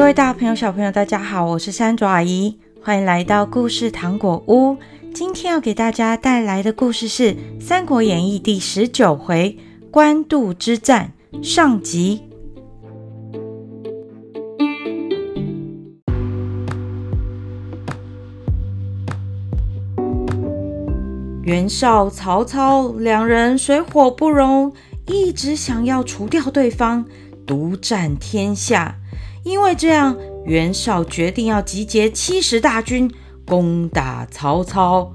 各位大朋友、小朋友，大家好，我是山竹阿姨，欢迎来到故事糖果屋。今天要给大家带来的故事是《三国演义》第十九回“官渡之战”上集。袁绍、曹操两人水火不容，一直想要除掉对方，独占天下。因为这样，袁绍决定要集结七十大军攻打曹操。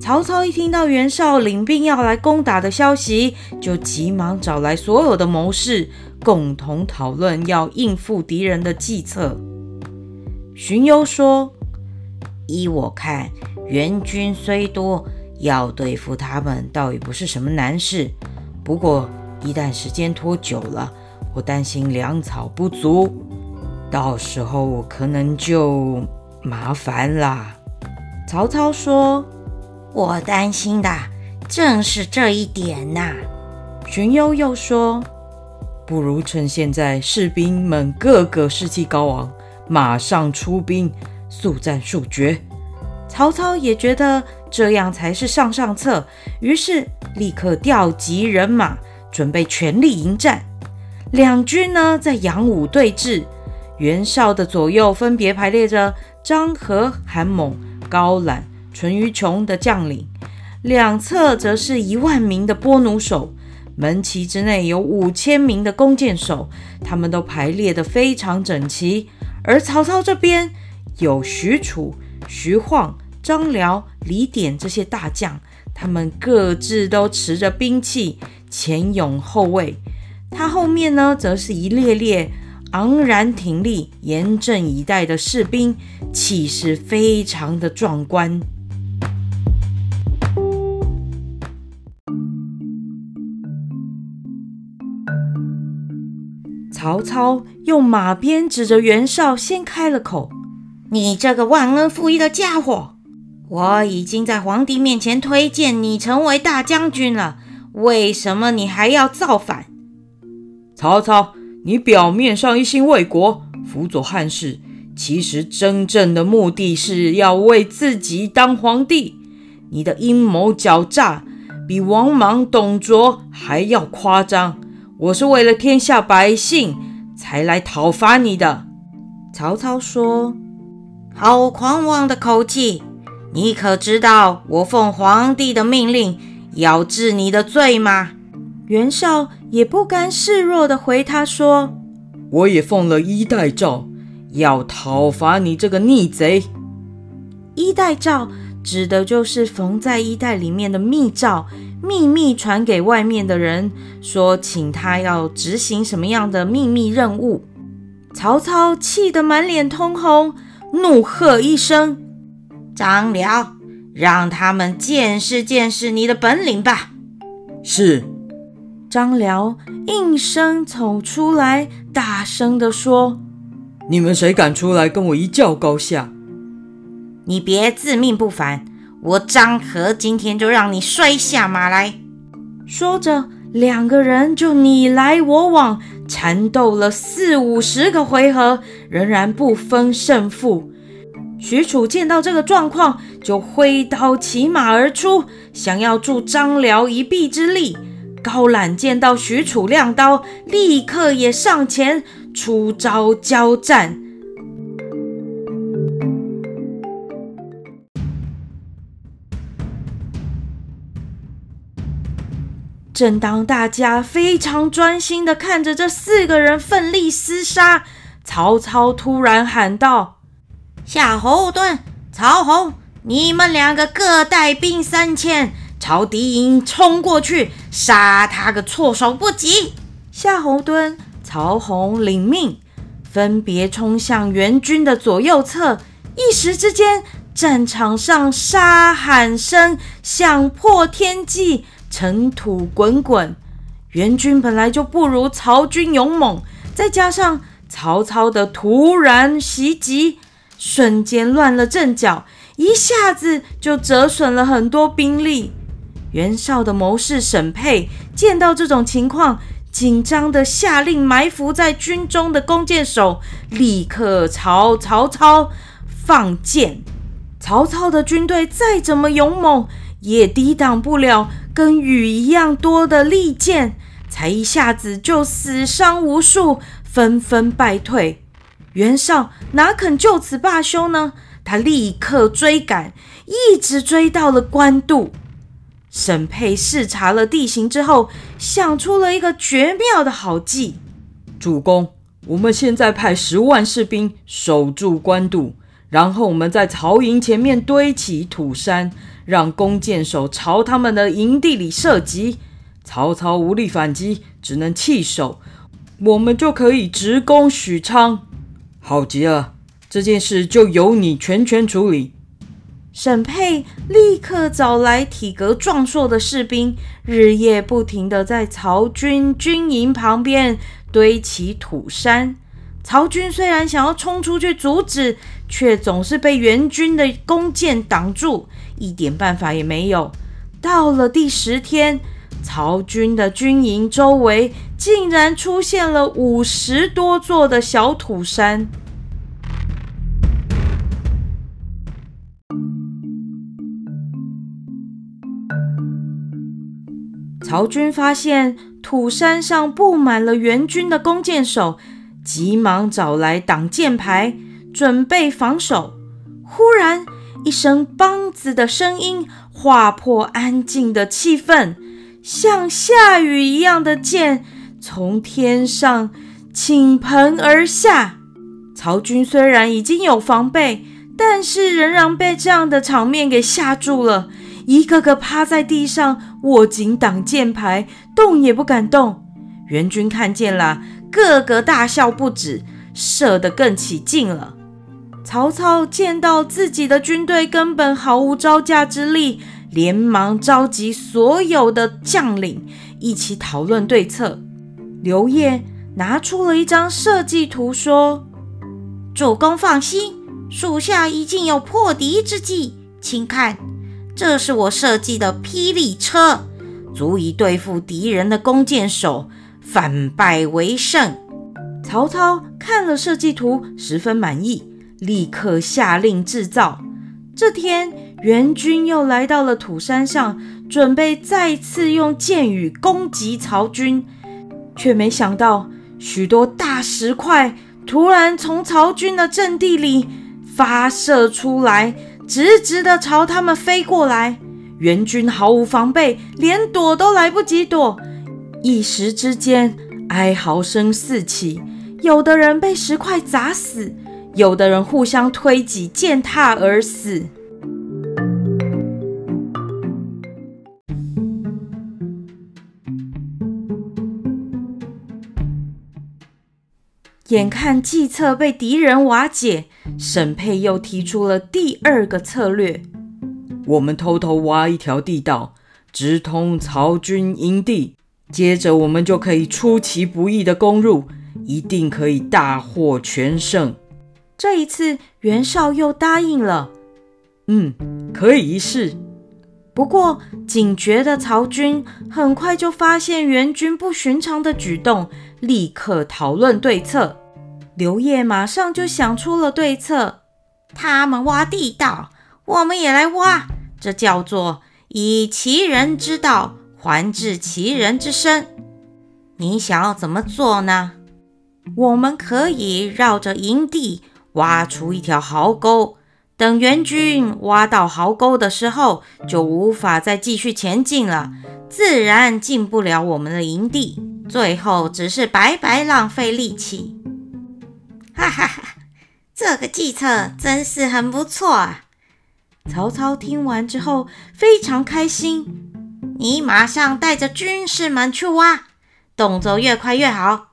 曹操一听到袁绍领兵要来攻打的消息，就急忙找来所有的谋士，共同讨论要应付敌人的计策。荀攸说：“依我看，袁军虽多。”要对付他们倒也不是什么难事，不过一旦时间拖久了，我担心粮草不足，到时候可能就麻烦啦。曹操说：“我担心的正是这一点呐。”荀攸又说：“不如趁现在士兵们个个士气高昂，马上出兵，速战速决。”曹操也觉得。这样才是上上策，于是立刻调集人马，准备全力迎战。两军呢，在阳武对峙。袁绍的左右分别排列着张合、韩猛、高览、淳于琼的将领，两侧则是一万名的拨弩手，门旗之内有五千名的弓箭手，他们都排列得非常整齐。而曹操这边有许褚、徐晃。张辽、李典这些大将，他们各自都持着兵器，前拥后卫。他后面呢，则是一列列昂然挺立、严阵以待的士兵，气势非常的壮观。曹操用马鞭指着袁绍，先开了口：“你这个忘恩负义的家伙！”我已经在皇帝面前推荐你成为大将军了，为什么你还要造反？曹操，你表面上一心为国，辅佐汉室，其实真正的目的是要为自己当皇帝。你的阴谋狡诈比王莽、董卓还要夸张。我是为了天下百姓才来讨伐你的。曹操说：“好狂妄的口气！”你可知道我奉皇帝的命令要治你的罪吗？袁绍也不甘示弱地回他说：“我也奉了衣带诏，要讨伐你这个逆贼。”衣带诏指的就是缝在衣带里面的密诏，秘密传给外面的人，说请他要执行什么样的秘密任务。曹操气得满脸通红，怒喝一声。张辽，让他们见识见识你的本领吧。是。张辽应声走出来，大声地说：“你们谁敢出来跟我一较高下？你别自命不凡，我张合今天就让你摔下马来。”说着，两个人就你来我往，缠斗了四五十个回合，仍然不分胜负。许褚见到这个状况，就挥刀骑马而出，想要助张辽一臂之力。高览见到许褚亮刀，立刻也上前出招交战。正当大家非常专心的看着这四个人奋力厮杀，曹操突然喊道。夏侯惇、曹洪，你们两个各带兵三千，朝敌营冲过去，杀他个措手不及。夏侯惇、曹洪领命，分别冲向援军的左右侧。一时之间，战场。上杀喊声响破天际，尘土滚滚。援军本来就不如曹军勇猛，再加上曹操的突然袭击。瞬间乱了阵脚，一下子就折损了很多兵力。袁绍的谋士沈沛见到这种情况，紧张地下令埋伏在军中的弓箭手立刻朝曹操放箭。曹操的军队再怎么勇猛，也抵挡不了跟雨一样多的利箭，才一下子就死伤无数，纷纷败退。袁绍哪肯就此罢休呢？他立刻追赶，一直追到了官渡。沈沛视察了地形之后，想出了一个绝妙的好计。主公，我们现在派十万士兵守住官渡，然后我们在曹营前面堆起土山，让弓箭手朝他们的营地里射击。曹操无力反击，只能弃守，我们就可以直攻许昌。好极了，这件事就由你全权处理。沈沛立刻找来体格壮硕的士兵，日夜不停地在曹军军营旁边堆起土山。曹军虽然想要冲出去阻止，却总是被援军的弓箭挡住，一点办法也没有。到了第十天，曹军的军营周围竟然出现了五十多座的小土山。曹军发现土山上布满了援军的弓箭手，急忙找来挡箭牌，准备防守。忽然，一声“梆”子的声音划破安静的气氛，像下雨一样的箭从天上倾盆而下。曹军虽然已经有防备，但是仍然被这样的场面给吓住了。一个个趴在地上，握紧挡箭牌，动也不敢动。援军看见了，个个大笑不止，射得更起劲了。曹操见到自己的军队根本毫无招架之力，连忙召集所有的将领一起讨论对策。刘烨拿出了一张设计图，说：“主公放心，属下已经有破敌之计，请看。”这是我设计的霹雳车，足以对付敌人的弓箭手，反败为胜。曹操看了设计图，十分满意，立刻下令制造。这天，援军又来到了土山上，准备再次用箭雨攻击曹军，却没想到许多大石块突然从曹军的阵地里发射出来。直直的朝他们飞过来，援军毫无防备，连躲都来不及躲。一时之间，哀嚎声四起，有的人被石块砸死，有的人互相推挤，践踏而死。眼看计策被敌人瓦解，沈佩又提出了第二个策略：我们偷偷挖一条地道，直通曹军营地，接着我们就可以出其不意地攻入，一定可以大获全胜。这一次，袁绍又答应了。嗯，可以一试。不过，警觉的曹军很快就发现袁军不寻常的举动，立刻讨论对策。刘烨马上就想出了对策：他们挖地道，我们也来挖，这叫做以其人之道还治其人之身。你想要怎么做呢？我们可以绕着营地挖出一条壕沟。等援军挖到壕沟的时候，就无法再继续前进了，自然进不了我们的营地，最后只是白白浪费力气。哈哈哈，这个计策真是很不错啊！曹操听完之后非常开心，你马上带着军士们去挖，动作越快越好。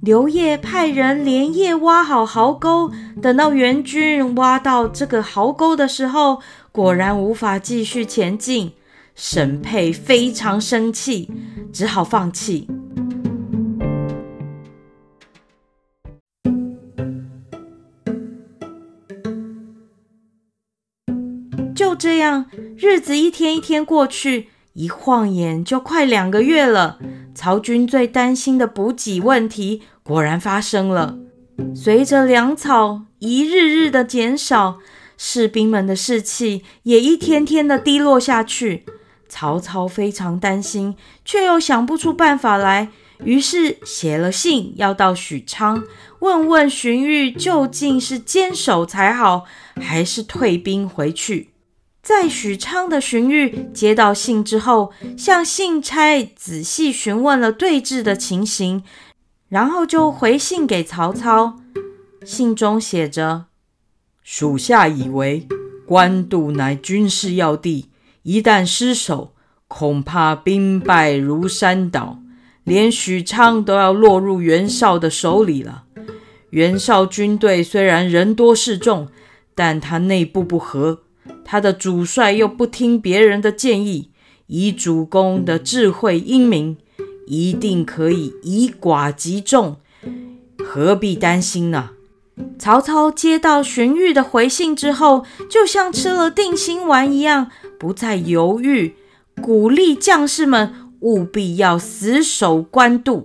刘烨派人连夜挖好壕沟，等到援军挖到这个壕沟的时候，果然无法继续前进。沈沛非常生气，只好放弃。样，日子一天一天过去，一晃眼就快两个月了。曹军最担心的补给问题果然发生了。随着粮草一日日的减少，士兵们的士气也一天天的低落下去。曹操非常担心，却又想不出办法来，于是写了信要到许昌，问问荀彧究竟是坚守才好，还是退兵回去。在许昌的荀彧接到信之后，向信差仔细询问了对峙的情形，然后就回信给曹操。信中写着：“属下以为，官渡乃军事要地，一旦失守，恐怕兵败如山倒，连许昌都要落入袁绍的手里了。袁绍军队虽然人多势众，但他内部不和。”他的主帅又不听别人的建议，以主公的智慧英明，一定可以以寡击众，何必担心呢？曹操接到荀彧的回信之后，就像吃了定心丸一样，不再犹豫，鼓励将士们务必要死守官渡。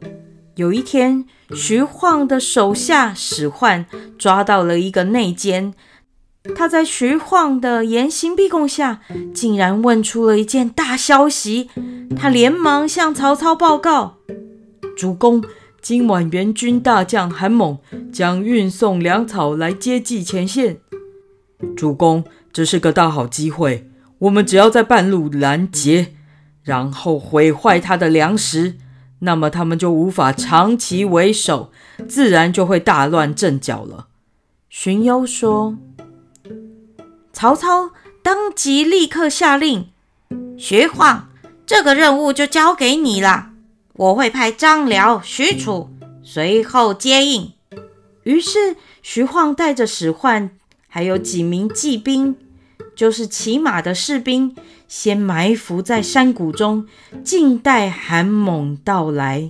有一天，徐晃的手下史涣抓到了一个内奸。他在徐晃的严刑逼供下，竟然问出了一件大消息。他连忙向曹操报告：“主公，今晚援军大将韩猛将运送粮草来接济前线。主公，这是个大好机会，我们只要在半路拦截，然后毁坏他的粮食，那么他们就无法长期为守，自然就会大乱阵脚了。”荀攸说。曹操当即立刻下令：“徐晃，这个任务就交给你了。我会派张辽、许褚随后接应。”于是，徐晃带着史涣，还有几名骑兵，就是骑马的士兵，先埋伏在山谷中，静待韩猛到来。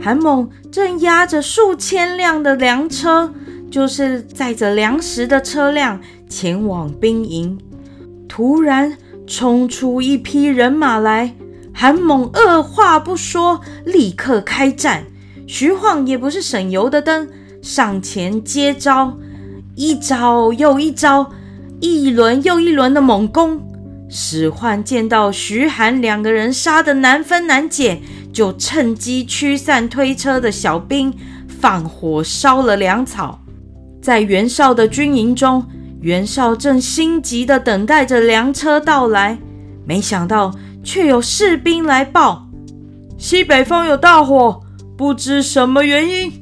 韩猛正押着数千辆的粮车，就是载着粮食的车辆前往兵营。突然冲出一批人马来，韩猛二话不说，立刻开战。徐晃也不是省油的灯，上前接招，一招又一招，一轮又一轮的猛攻。史涣见到徐韩两个人杀得难分难解。就趁机驱散推车的小兵，放火烧了粮草。在袁绍的军营中，袁绍正心急地等待着粮车到来，没想到却有士兵来报：西北方有大火，不知什么原因。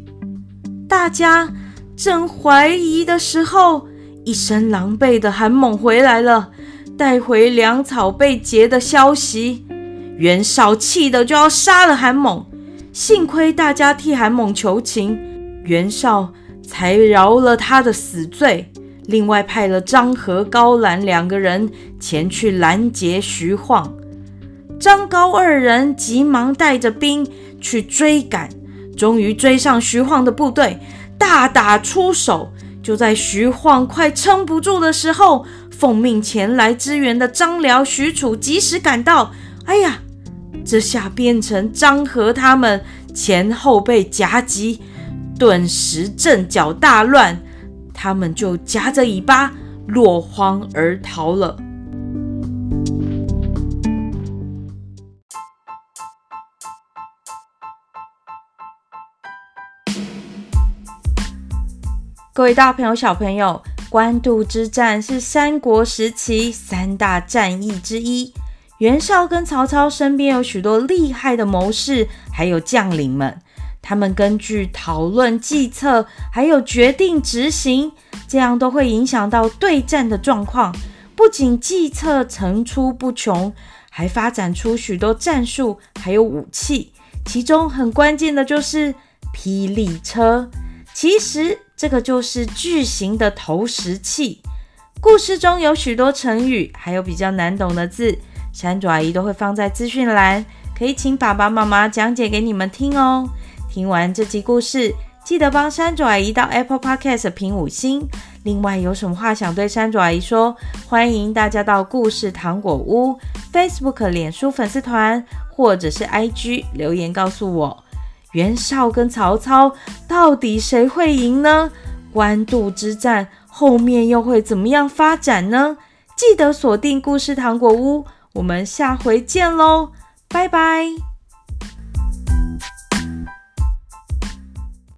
大家正怀疑的时候，一身狼狈的韩猛回来了，带回粮草被劫的消息。袁绍气得就要杀了韩猛，幸亏大家替韩猛求情，袁绍才饶了他的死罪。另外派了张和、高览两个人前去拦截徐晃。张高二人急忙带着兵去追赶，终于追上徐晃的部队，大打出手。就在徐晃快撑不住的时候，奉命前来支援的张辽、许褚及时赶到。哎呀！这下变成张合他们前后被夹击，顿时阵脚大乱，他们就夹着尾巴落荒而逃了。各位大朋友、小朋友，官渡之战是三国时期三大战役之一。袁绍跟曹操身边有许多厉害的谋士，还有将领们，他们根据讨论计策，还有决定执行，这样都会影响到对战的状况。不仅计策层出不穷，还发展出许多战术，还有武器。其中很关键的就是霹雳车，其实这个就是巨型的投石器。故事中有许多成语，还有比较难懂的字。山竹阿姨都会放在资讯栏，可以请爸爸妈妈讲解给你们听哦。听完这集故事，记得帮山竹阿姨到 Apple Podcast 评五星。另外，有什么话想对山竹阿姨说？欢迎大家到故事糖果屋 Facebook、脸书粉丝团或者是 IG 留言告诉我。袁绍跟曹操到底谁会赢呢？官渡之战后面又会怎么样发展呢？记得锁定故事糖果屋，我们下回见喽，拜拜。